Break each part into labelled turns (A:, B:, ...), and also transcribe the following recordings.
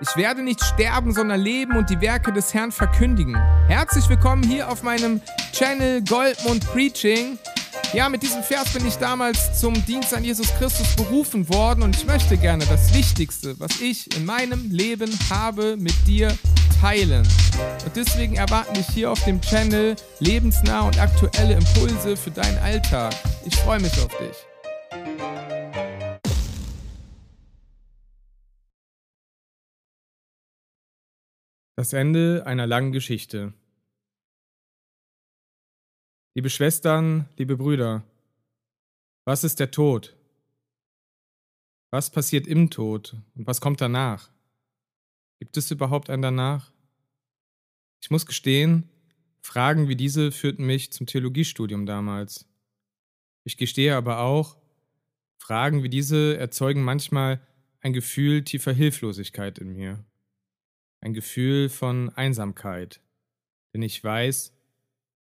A: Ich werde nicht sterben, sondern leben und die Werke des Herrn verkündigen. Herzlich willkommen hier auf meinem Channel Goldmund Preaching. Ja, mit diesem Vers bin ich damals zum Dienst an Jesus Christus berufen worden und ich möchte gerne das Wichtigste, was ich in meinem Leben habe, mit dir teilen. Und deswegen erwarten mich hier auf dem Channel lebensnahe und aktuelle Impulse für deinen Alltag. Ich freue mich auf dich. Das Ende einer langen Geschichte. Liebe Schwestern, liebe Brüder, was ist der Tod? Was passiert im Tod und was kommt danach? Gibt es überhaupt ein danach? Ich muss gestehen, Fragen wie diese führten mich zum Theologiestudium damals. Ich gestehe aber auch, Fragen wie diese erzeugen manchmal ein Gefühl tiefer Hilflosigkeit in mir ein Gefühl von Einsamkeit. Denn ich weiß,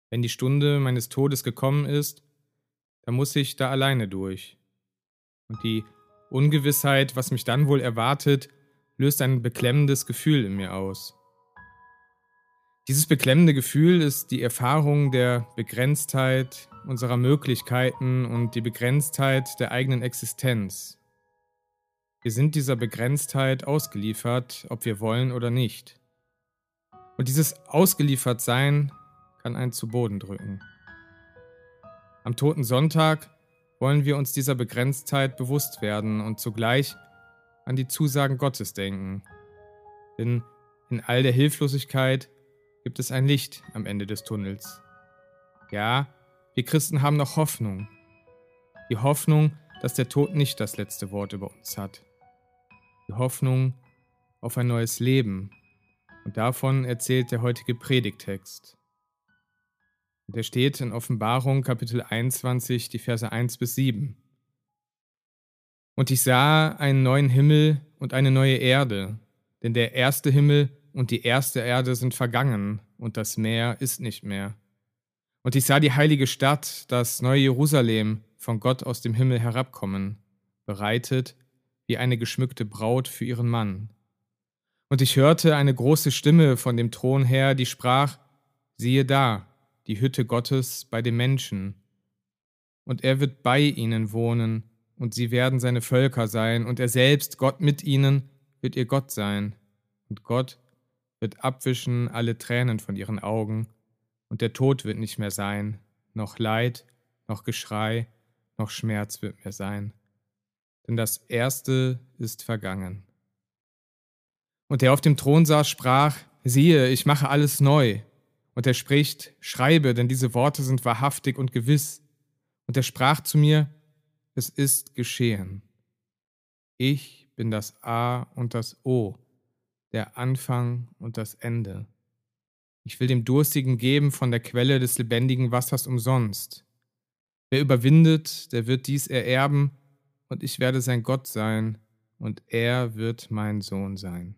A: wenn die Stunde meines Todes gekommen ist, dann muss ich da alleine durch. Und die Ungewissheit, was mich dann wohl erwartet, löst ein beklemmendes Gefühl in mir aus. Dieses beklemmende Gefühl ist die Erfahrung der Begrenztheit unserer Möglichkeiten und die Begrenztheit der eigenen Existenz. Wir sind dieser Begrenztheit ausgeliefert, ob wir wollen oder nicht. Und dieses Ausgeliefertsein kann einen zu Boden drücken. Am Toten Sonntag wollen wir uns dieser Begrenztheit bewusst werden und zugleich an die Zusagen Gottes denken. Denn in all der Hilflosigkeit gibt es ein Licht am Ende des Tunnels. Ja, wir Christen haben noch Hoffnung. Die Hoffnung, dass der Tod nicht das letzte Wort über uns hat Hoffnung auf ein neues Leben. Und davon erzählt der heutige Predigtext. Und der steht in Offenbarung Kapitel 21, die Verse 1 bis 7. Und ich sah einen neuen Himmel und eine neue Erde, denn der erste Himmel und die erste Erde sind vergangen, und das Meer ist nicht mehr. Und ich sah die heilige Stadt, das neue Jerusalem, von Gott aus dem Himmel herabkommen, bereitet wie eine geschmückte Braut für ihren Mann. Und ich hörte eine große Stimme von dem Thron her, die sprach, siehe da, die Hütte Gottes bei den Menschen. Und er wird bei ihnen wohnen, und sie werden seine Völker sein, und er selbst, Gott mit ihnen, wird ihr Gott sein. Und Gott wird abwischen alle Tränen von ihren Augen, und der Tod wird nicht mehr sein, noch Leid, noch Geschrei, noch Schmerz wird mehr sein denn das Erste ist vergangen. Und der auf dem Thron saß, sprach, siehe, ich mache alles neu. Und er spricht, schreibe, denn diese Worte sind wahrhaftig und gewiss. Und er sprach zu mir, es ist geschehen. Ich bin das A und das O, der Anfang und das Ende. Ich will dem Durstigen geben von der Quelle des lebendigen Wassers umsonst. Wer überwindet, der wird dies ererben, und ich werde sein Gott sein, und er wird mein Sohn sein.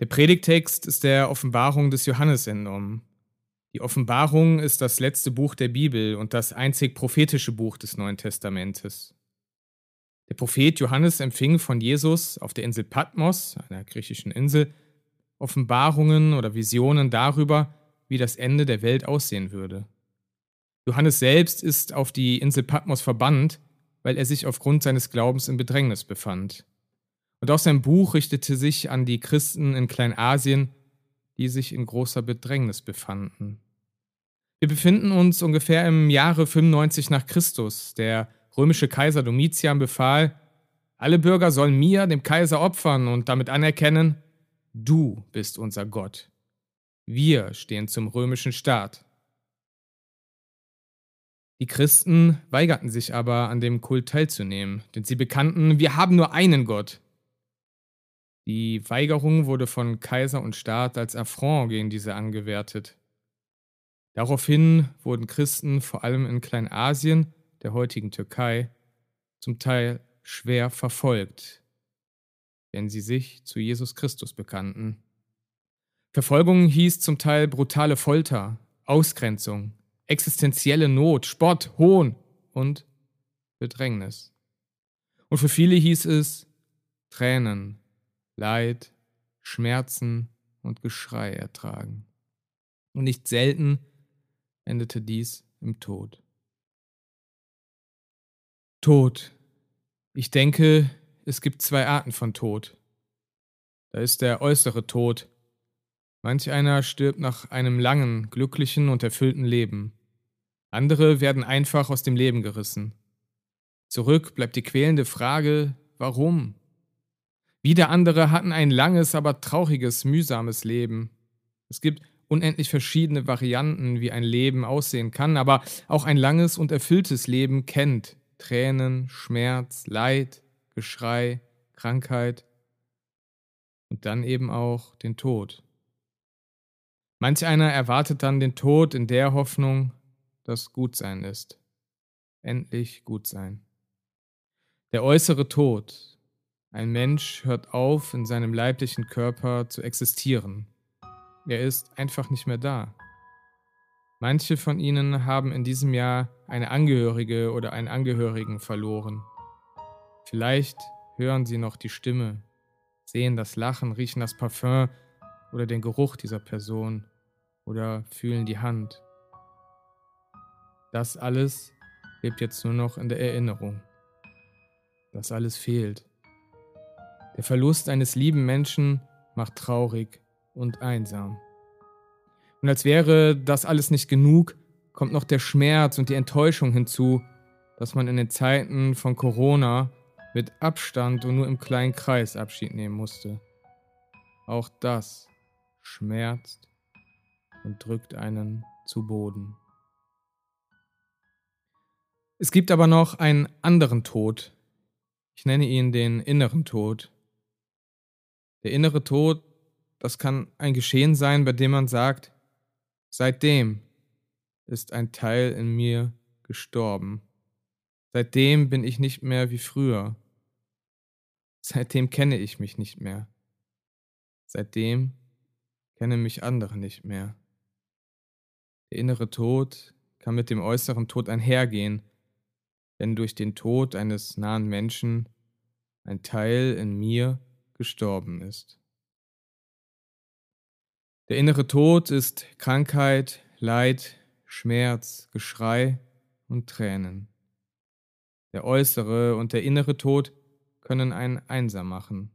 A: Der Predigtext ist der Offenbarung des Johannes entnommen. Die Offenbarung ist das letzte Buch der Bibel und das einzig prophetische Buch des Neuen Testamentes. Der Prophet Johannes empfing von Jesus auf der Insel Patmos, einer griechischen Insel, Offenbarungen oder Visionen darüber, wie das Ende der Welt aussehen würde. Johannes selbst ist auf die Insel Patmos verbannt, weil er sich aufgrund seines Glaubens in Bedrängnis befand. Und auch sein Buch richtete sich an die Christen in Kleinasien, die sich in großer Bedrängnis befanden. Wir befinden uns ungefähr im Jahre 95 nach Christus. Der römische Kaiser Domitian befahl, alle Bürger sollen mir, dem Kaiser, opfern und damit anerkennen, du bist unser Gott. Wir stehen zum römischen Staat. Die Christen weigerten sich aber, an dem Kult teilzunehmen, denn sie bekannten, wir haben nur einen Gott. Die Weigerung wurde von Kaiser und Staat als Affront gegen diese angewertet. Daraufhin wurden Christen vor allem in Kleinasien, der heutigen Türkei, zum Teil schwer verfolgt, wenn sie sich zu Jesus Christus bekannten. Verfolgung hieß zum Teil brutale Folter, Ausgrenzung, existenzielle Not, Spott, Hohn und Bedrängnis. Und für viele hieß es Tränen, Leid, Schmerzen und Geschrei ertragen. Und nicht selten endete dies im Tod. Tod. Ich denke, es gibt zwei Arten von Tod. Da ist der äußere Tod. Manch einer stirbt nach einem langen, glücklichen und erfüllten Leben. Andere werden einfach aus dem Leben gerissen. Zurück bleibt die quälende Frage, warum? Wieder andere hatten ein langes, aber trauriges, mühsames Leben. Es gibt unendlich verschiedene Varianten, wie ein Leben aussehen kann, aber auch ein langes und erfülltes Leben kennt Tränen, Schmerz, Leid, Geschrei, Krankheit und dann eben auch den Tod. Manch einer erwartet dann den Tod in der Hoffnung, dass Gutsein ist. Endlich Gutsein. Der äußere Tod. Ein Mensch hört auf, in seinem leiblichen Körper zu existieren. Er ist einfach nicht mehr da. Manche von ihnen haben in diesem Jahr eine Angehörige oder einen Angehörigen verloren. Vielleicht hören sie noch die Stimme, sehen das Lachen, riechen das Parfum oder den Geruch dieser Person oder fühlen die Hand. Das alles lebt jetzt nur noch in der Erinnerung. Das alles fehlt. Der Verlust eines lieben Menschen macht traurig und einsam. Und als wäre das alles nicht genug, kommt noch der Schmerz und die Enttäuschung hinzu, dass man in den Zeiten von Corona mit Abstand und nur im kleinen Kreis Abschied nehmen musste. Auch das schmerzt und drückt einen zu Boden. Es gibt aber noch einen anderen Tod. Ich nenne ihn den inneren Tod. Der innere Tod, das kann ein Geschehen sein, bei dem man sagt, seitdem ist ein Teil in mir gestorben. Seitdem bin ich nicht mehr wie früher. Seitdem kenne ich mich nicht mehr. Seitdem kennen mich andere nicht mehr. Der innere Tod kann mit dem äußeren Tod einhergehen, wenn durch den Tod eines nahen Menschen ein Teil in mir gestorben ist. Der innere Tod ist Krankheit, Leid, Schmerz, Geschrei und Tränen. Der äußere und der innere Tod können einen einsam machen.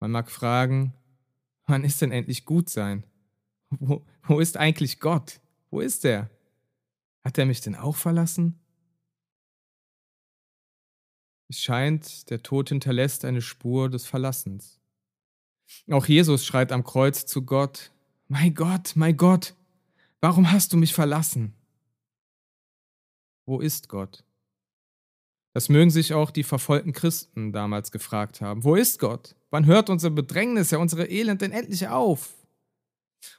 A: Man mag fragen, wann ist denn endlich gut sein? Wo, wo ist eigentlich Gott? Wo ist er? Hat er mich denn auch verlassen? Es scheint, der Tod hinterlässt eine Spur des Verlassens. Auch Jesus schreit am Kreuz zu Gott, Mein Gott, mein Gott, warum hast du mich verlassen? Wo ist Gott? Das mögen sich auch die verfolgten Christen damals gefragt haben. Wo ist Gott? Wann hört unsere Bedrängnis, ja unsere Elend denn endlich auf?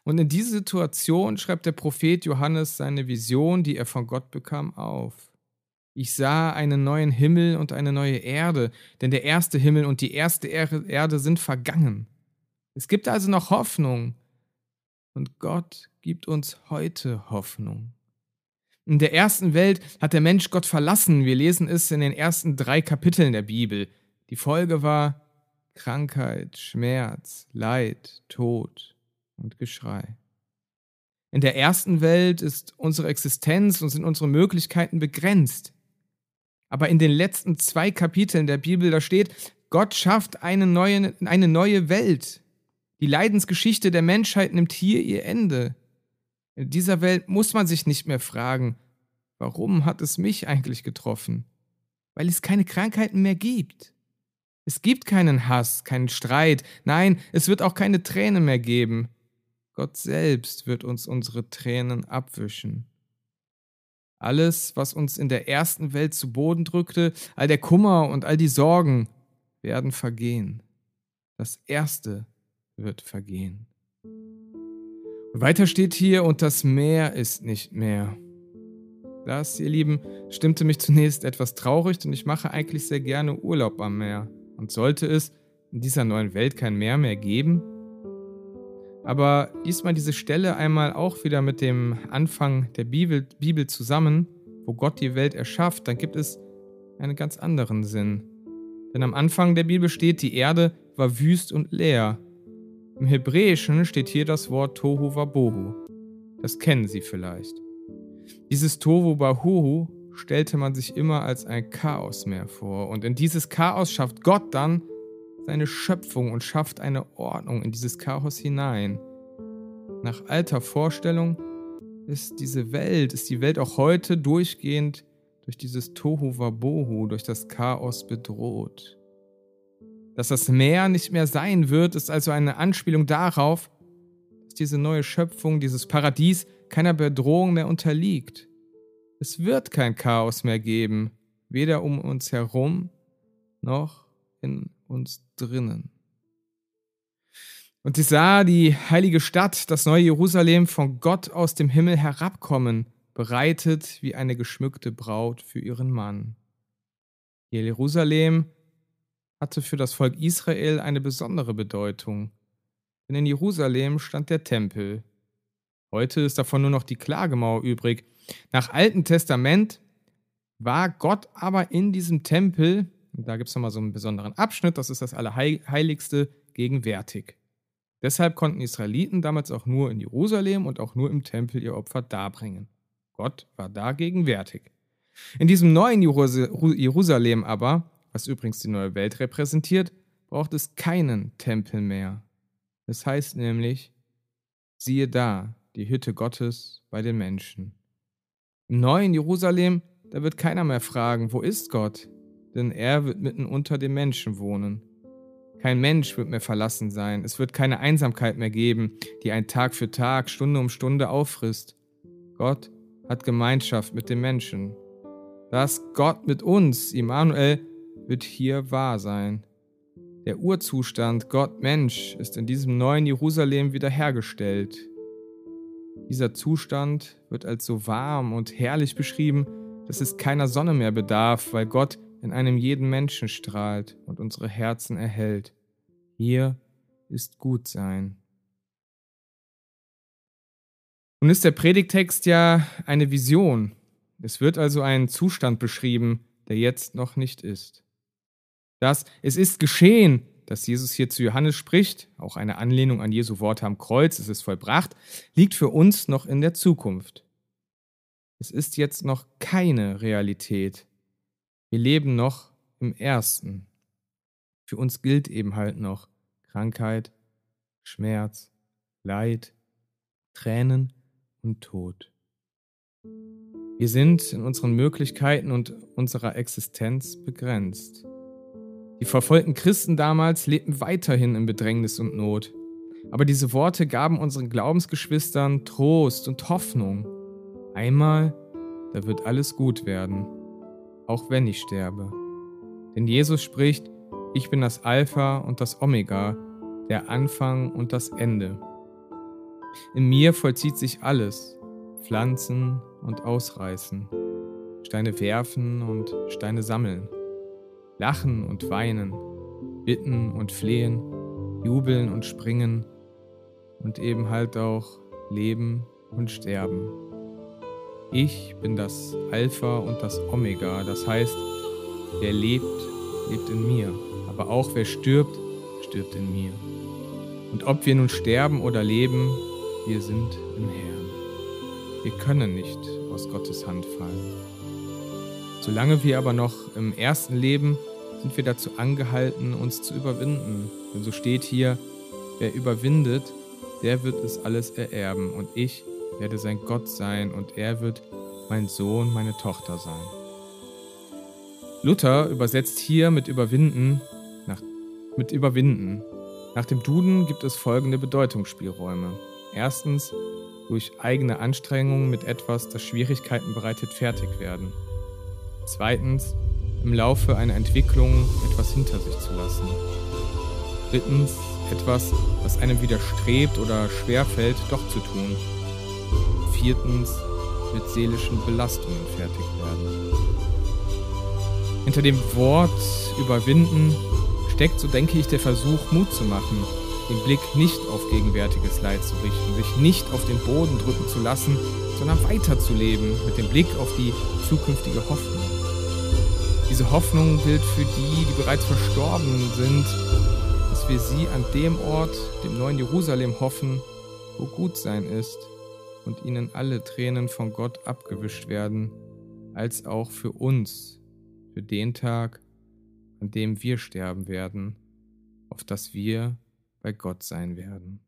A: Und in diese Situation schreibt der Prophet Johannes seine Vision, die er von Gott bekam, auf. Ich sah einen neuen Himmel und eine neue Erde, denn der erste Himmel und die erste Erde sind vergangen. Es gibt also noch Hoffnung. Und Gott gibt uns heute Hoffnung. In der ersten Welt hat der Mensch Gott verlassen. Wir lesen es in den ersten drei Kapiteln der Bibel. Die Folge war Krankheit, Schmerz, Leid, Tod und Geschrei. In der ersten Welt ist unsere Existenz und sind unsere Möglichkeiten begrenzt. Aber in den letzten zwei Kapiteln der Bibel, da steht, Gott schafft eine neue, eine neue Welt. Die Leidensgeschichte der Menschheit nimmt hier ihr Ende. In dieser Welt muss man sich nicht mehr fragen, warum hat es mich eigentlich getroffen? Weil es keine Krankheiten mehr gibt. Es gibt keinen Hass, keinen Streit, nein, es wird auch keine Tränen mehr geben. Gott selbst wird uns unsere Tränen abwischen. Alles, was uns in der ersten Welt zu Boden drückte, all der Kummer und all die Sorgen, werden vergehen. Das Erste wird vergehen. Weiter steht hier, und das Meer ist nicht mehr. Das, ihr Lieben, stimmte mich zunächst etwas traurig und ich mache eigentlich sehr gerne Urlaub am Meer. Und sollte es in dieser neuen Welt kein Meer mehr geben? Aber liest mal diese Stelle einmal auch wieder mit dem Anfang der Bibel, Bibel zusammen, wo Gott die Welt erschafft, dann gibt es einen ganz anderen Sinn. Denn am Anfang der Bibel steht, die Erde war wüst und leer. Im Hebräischen steht hier das Wort Tohu Wabohu. Das kennen Sie vielleicht. Dieses Tohu Wabohu stellte man sich immer als ein Chaosmeer vor. Und in dieses Chaos schafft Gott dann seine Schöpfung und schafft eine Ordnung in dieses Chaos hinein. Nach alter Vorstellung ist diese Welt, ist die Welt auch heute durchgehend durch dieses Tohu Wabohu, durch das Chaos bedroht. Dass das Meer nicht mehr sein wird, ist also eine Anspielung darauf, dass diese neue Schöpfung, dieses Paradies keiner Bedrohung mehr unterliegt. Es wird kein Chaos mehr geben, weder um uns herum noch in uns drinnen. Und ich sah die heilige Stadt, das neue Jerusalem, von Gott aus dem Himmel herabkommen, bereitet wie eine geschmückte Braut für ihren Mann. Jerusalem hatte für das Volk Israel eine besondere Bedeutung, denn in Jerusalem stand der Tempel. Heute ist davon nur noch die Klagemauer übrig. Nach Alten Testament war Gott aber in diesem Tempel, und da gibt es nochmal so einen besonderen Abschnitt, das ist das Allerheiligste, gegenwärtig. Deshalb konnten Israeliten damals auch nur in Jerusalem und auch nur im Tempel ihr Opfer darbringen. Gott war da gegenwärtig. In diesem neuen Jerusalem aber, was übrigens die neue Welt repräsentiert, braucht es keinen Tempel mehr. Es heißt nämlich, siehe da, die Hütte Gottes bei den Menschen. Im neuen Jerusalem, da wird keiner mehr fragen, wo ist Gott? Denn er wird mitten unter den Menschen wohnen. Kein Mensch wird mehr verlassen sein. Es wird keine Einsamkeit mehr geben, die ein Tag für Tag, Stunde um Stunde auffrisst. Gott hat Gemeinschaft mit den Menschen. Das Gott mit uns, Immanuel, wird hier wahr sein. Der Urzustand Gott-Mensch ist in diesem neuen Jerusalem wiederhergestellt. Dieser Zustand wird als so warm und herrlich beschrieben, dass es keiner Sonne mehr bedarf, weil Gott in einem jeden Menschen strahlt und unsere Herzen erhält. Hier ist Gutsein. Nun ist der Predigtext ja eine Vision. Es wird also ein Zustand beschrieben, der jetzt noch nicht ist. Das Es ist geschehen, dass Jesus hier zu Johannes spricht, auch eine Anlehnung an Jesu Worte am Kreuz, es ist vollbracht, liegt für uns noch in der Zukunft. Es ist jetzt noch keine Realität. Wir leben noch im Ersten. Für uns gilt eben halt noch Krankheit, Schmerz, Leid, Tränen und Tod. Wir sind in unseren Möglichkeiten und unserer Existenz begrenzt. Die verfolgten Christen damals lebten weiterhin in Bedrängnis und Not. Aber diese Worte gaben unseren Glaubensgeschwistern Trost und Hoffnung. Einmal, da wird alles gut werden auch wenn ich sterbe. Denn Jesus spricht, ich bin das Alpha und das Omega, der Anfang und das Ende. In mir vollzieht sich alles, Pflanzen und Ausreißen, Steine werfen und Steine sammeln, Lachen und Weinen, Bitten und Flehen, Jubeln und Springen und eben halt auch Leben und Sterben. Ich bin das Alpha und das Omega, das heißt, wer lebt, lebt in mir, aber auch wer stirbt, stirbt in mir. Und ob wir nun sterben oder leben, wir sind im Herrn. Wir können nicht aus Gottes Hand fallen. Solange wir aber noch im ersten leben, sind wir dazu angehalten, uns zu überwinden. Denn so steht hier, wer überwindet, der wird es alles ererben. Und ich werde sein Gott sein und er wird mein Sohn, meine Tochter sein. Luther übersetzt hier mit überwinden nach, mit überwinden. Nach dem Duden gibt es folgende Bedeutungsspielräume. Erstens, durch eigene Anstrengungen mit etwas, das Schwierigkeiten bereitet, fertig werden. Zweitens, im Laufe einer Entwicklung etwas hinter sich zu lassen. Drittens, etwas, was einem widerstrebt oder schwerfällt, doch zu tun viertens mit seelischen Belastungen fertig werden. Hinter dem Wort überwinden steckt, so denke ich, der Versuch, Mut zu machen, den Blick nicht auf gegenwärtiges Leid zu richten, sich nicht auf den Boden drücken zu lassen, sondern weiterzuleben mit dem Blick auf die zukünftige Hoffnung. Diese Hoffnung gilt für die, die bereits verstorben sind, dass wir sie an dem Ort, dem neuen Jerusalem, hoffen, wo gut sein ist und ihnen alle Tränen von Gott abgewischt werden, als auch für uns, für den Tag, an dem wir sterben werden, auf dass wir bei Gott sein werden.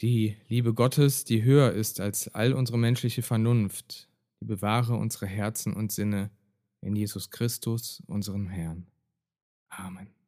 A: Die Liebe Gottes, die höher ist als all unsere menschliche Vernunft, die bewahre unsere Herzen und Sinne in Jesus Christus, unserem Herrn. Amen.